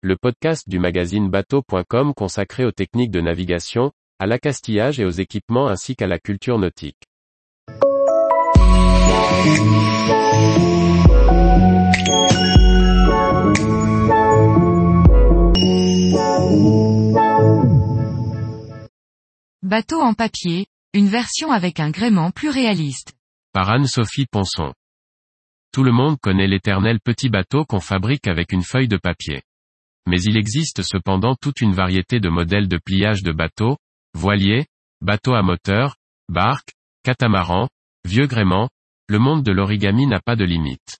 le podcast du magazine bateau.com consacré aux techniques de navigation, à l'accastillage et aux équipements ainsi qu'à la culture nautique. Bateau en papier, une version avec un gréement plus réaliste. Par Anne-Sophie Ponson. Tout le monde connaît l'éternel petit bateau qu'on fabrique avec une feuille de papier. Mais il existe cependant toute une variété de modèles de pliage de bateaux, voiliers, bateaux à moteur, barques, catamarans, vieux gréements, le monde de l'origami n'a pas de limite.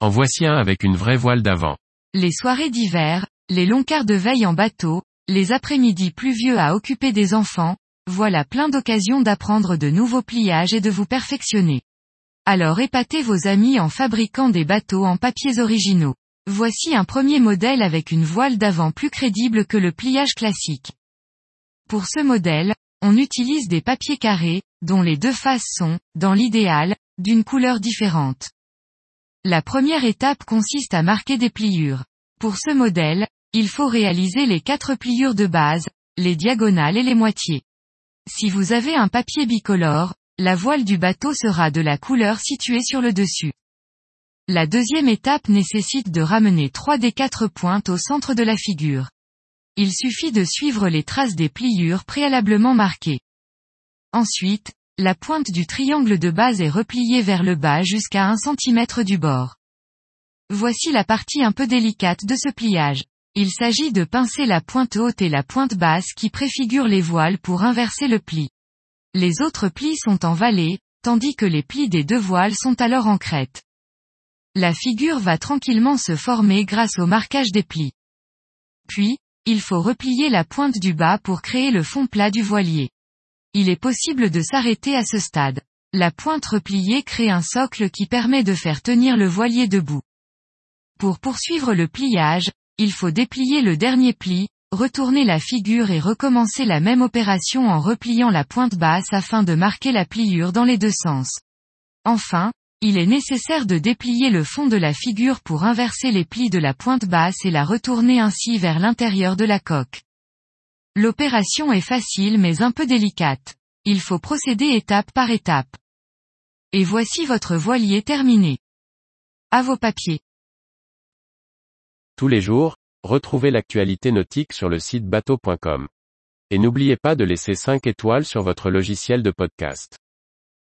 En voici un avec une vraie voile d'avant. Les soirées d'hiver, les longs quarts de veille en bateau, les après-midi pluvieux à occuper des enfants, voilà plein d'occasions d'apprendre de nouveaux pliages et de vous perfectionner. Alors épatez vos amis en fabriquant des bateaux en papiers originaux. Voici un premier modèle avec une voile d'avant plus crédible que le pliage classique. Pour ce modèle, on utilise des papiers carrés, dont les deux faces sont, dans l'idéal, d'une couleur différente. La première étape consiste à marquer des pliures. Pour ce modèle, il faut réaliser les quatre pliures de base, les diagonales et les moitiés. Si vous avez un papier bicolore, la voile du bateau sera de la couleur située sur le dessus. La deuxième étape nécessite de ramener trois des quatre pointes au centre de la figure. Il suffit de suivre les traces des pliures préalablement marquées. Ensuite, la pointe du triangle de base est repliée vers le bas jusqu'à 1 cm du bord. Voici la partie un peu délicate de ce pliage. Il s'agit de pincer la pointe haute et la pointe basse qui préfigurent les voiles pour inverser le pli. Les autres plis sont en vallée, tandis que les plis des deux voiles sont alors en crête. La figure va tranquillement se former grâce au marquage des plis. Puis, il faut replier la pointe du bas pour créer le fond plat du voilier. Il est possible de s'arrêter à ce stade. La pointe repliée crée un socle qui permet de faire tenir le voilier debout. Pour poursuivre le pliage, il faut déplier le dernier pli, retourner la figure et recommencer la même opération en repliant la pointe basse afin de marquer la pliure dans les deux sens. Enfin, il est nécessaire de déplier le fond de la figure pour inverser les plis de la pointe basse et la retourner ainsi vers l'intérieur de la coque. L'opération est facile mais un peu délicate. Il faut procéder étape par étape. Et voici votre voilier terminé. À vos papiers. Tous les jours, retrouvez l'actualité nautique sur le site bateau.com. Et n'oubliez pas de laisser 5 étoiles sur votre logiciel de podcast.